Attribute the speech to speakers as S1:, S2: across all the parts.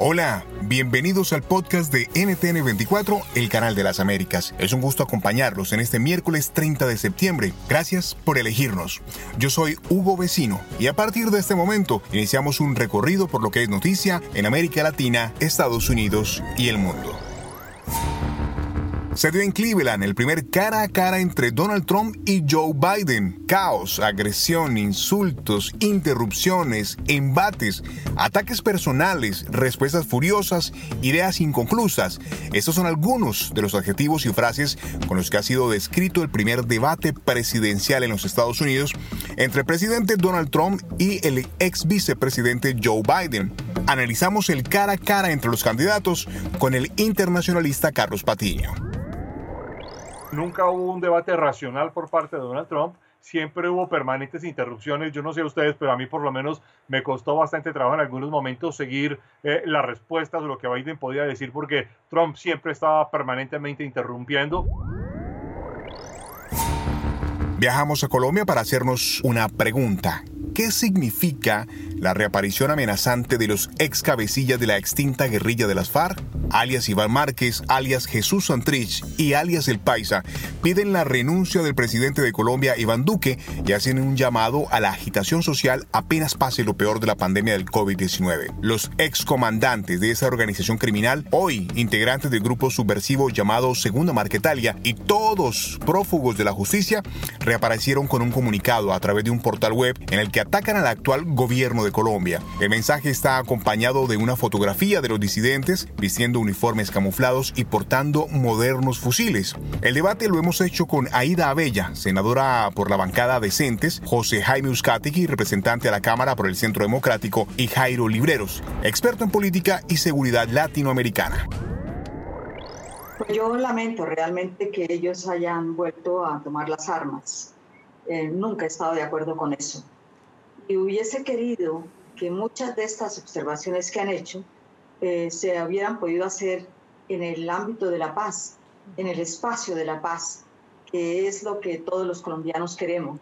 S1: Hola, bienvenidos al podcast de NTN24, el canal de las Américas. Es un gusto acompañarlos en este miércoles 30 de septiembre. Gracias por elegirnos. Yo soy Hugo Vecino y a partir de este momento iniciamos un recorrido por lo que es noticia en América Latina, Estados Unidos y el mundo. Se dio en Cleveland el primer cara a cara entre Donald Trump y Joe Biden. Caos, agresión, insultos, interrupciones, embates, ataques personales, respuestas furiosas, ideas inconclusas. Estos son algunos de los adjetivos y frases con los que ha sido descrito el primer debate presidencial en los Estados Unidos entre el presidente Donald Trump y el ex vicepresidente Joe Biden. Analizamos el cara a cara entre los candidatos con el internacionalista Carlos Patiño
S2: nunca hubo un debate racional por parte de Donald Trump, siempre hubo permanentes interrupciones. Yo no sé ustedes, pero a mí por lo menos me costó bastante trabajo en algunos momentos seguir eh, las respuestas o lo que Biden podía decir, porque Trump siempre estaba permanentemente interrumpiendo.
S1: Viajamos a Colombia para hacernos una pregunta. ¿Qué significa la reaparición amenazante de los ex cabecillas de la extinta guerrilla de las FARC? alias Iván Márquez, alias Jesús Santrich y alias El Paisa, piden la renuncia del presidente de Colombia, Iván Duque, y hacen un llamado a la agitación social apenas pase lo peor de la pandemia del COVID-19. Los excomandantes de esa organización criminal, hoy integrantes del grupo subversivo llamado Segunda Marquetalia y todos prófugos de la justicia, reaparecieron con un comunicado a través de un portal web en el que atacan al actual gobierno de Colombia. El mensaje está acompañado de una fotografía de los disidentes vistiendo uniformes camuflados y portando modernos fusiles. El debate lo hemos hecho con Aida Abella, senadora por la bancada Decentes, José Jaime Uzcategui, representante a la Cámara por el Centro Democrático, y Jairo Libreros, experto en política y seguridad latinoamericana.
S3: Yo lamento realmente que ellos hayan vuelto a tomar las armas. Eh, nunca he estado de acuerdo con eso. Y hubiese querido que muchas de estas observaciones que han hecho eh, se hubieran podido hacer en el ámbito de la paz, en el espacio de la paz, que es lo que todos los colombianos queremos.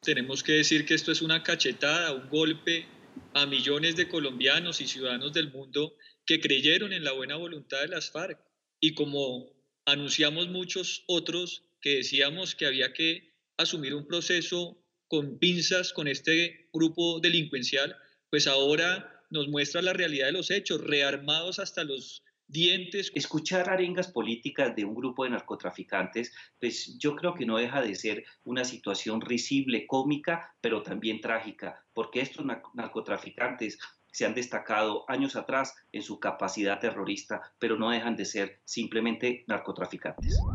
S4: Tenemos que decir que esto es una cachetada, un golpe a millones de colombianos y ciudadanos del mundo que creyeron en la buena voluntad de las FARC y como anunciamos muchos otros que decíamos que había que asumir un proceso con pinzas con este grupo delincuencial, pues ahora nos muestra la realidad de los hechos, rearmados hasta los dientes.
S5: Escuchar arengas políticas de un grupo de narcotraficantes, pues yo creo que no deja de ser una situación risible, cómica, pero también trágica, porque estos narcotraficantes se han destacado años atrás en su capacidad terrorista, pero no dejan de ser simplemente narcotraficantes.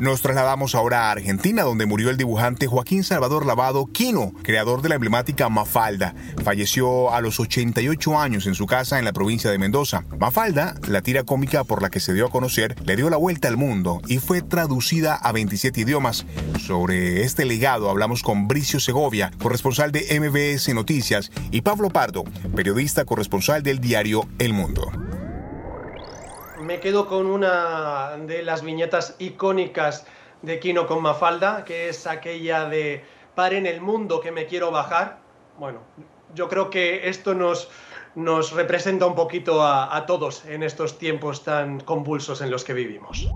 S1: Nos trasladamos ahora a Argentina, donde murió el dibujante Joaquín Salvador Lavado Quino, creador de la emblemática Mafalda. Falleció a los 88 años en su casa en la provincia de Mendoza. Mafalda, la tira cómica por la que se dio a conocer, le dio la vuelta al mundo y fue traducida a 27 idiomas. Sobre este legado hablamos con Bricio Segovia, corresponsal de MBS Noticias, y Pablo Pardo, periodista corresponsal del diario El Mundo
S6: me quedo con una de las viñetas icónicas de Kino con Mafalda, que es aquella de Pare en el mundo que me quiero bajar. Bueno, yo creo que esto nos, nos representa un poquito a, a todos en estos tiempos tan convulsos en los que vivimos.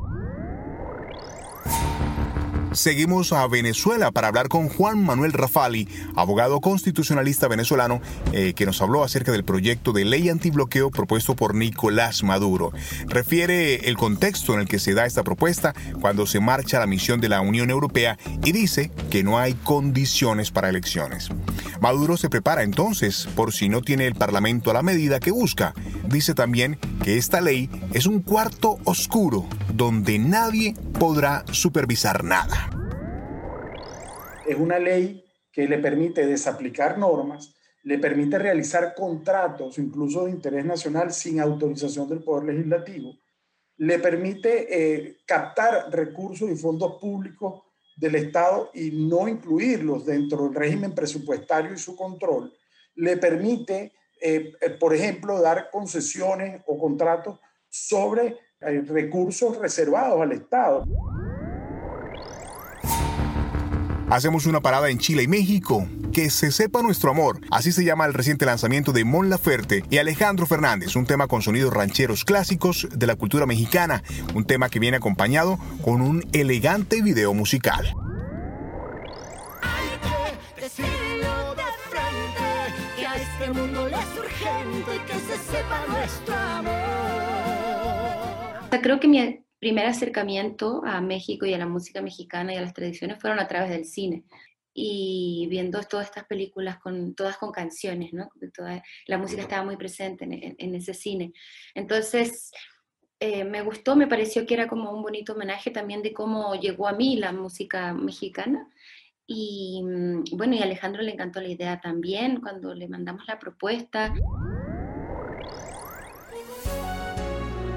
S1: Seguimos a Venezuela para hablar con Juan Manuel Rafali, abogado constitucionalista venezolano, eh, que nos habló acerca del proyecto de ley antibloqueo propuesto por Nicolás Maduro. Refiere el contexto en el que se da esta propuesta cuando se marcha la misión de la Unión Europea y dice que no hay condiciones para elecciones. Maduro se prepara entonces por si no tiene el Parlamento a la medida que busca. Dice también que esta ley es un cuarto oscuro donde nadie podrá supervisar nada.
S7: Es una ley que le permite desaplicar normas, le permite realizar contratos, incluso de interés nacional, sin autorización del Poder Legislativo, le permite eh, captar recursos y fondos públicos del Estado y no incluirlos dentro del régimen presupuestario y su control, le permite, eh, eh, por ejemplo, dar concesiones o contratos sobre recursos reservados al Estado.
S1: Hacemos una parada en Chile y México. Que se sepa nuestro amor. Así se llama el reciente lanzamiento de Mon Laferte y Alejandro Fernández, un tema con sonidos rancheros clásicos de la cultura mexicana, un tema que viene acompañado con un elegante video musical.
S8: Urgente que se sepa nuestro amor.
S9: Creo que mi primer acercamiento a México y a la música mexicana y a las tradiciones fueron a través del cine y viendo todas estas películas con todas con canciones, ¿no? Toda, la música estaba muy presente en, ese cine. Entonces, eh, me gustó, me pareció que era como un bonito homenaje también de cómo llegó a mí la música mexicana. Y mm, bueno, y a Alejandro le encantó la idea también cuando le mandamos la propuesta.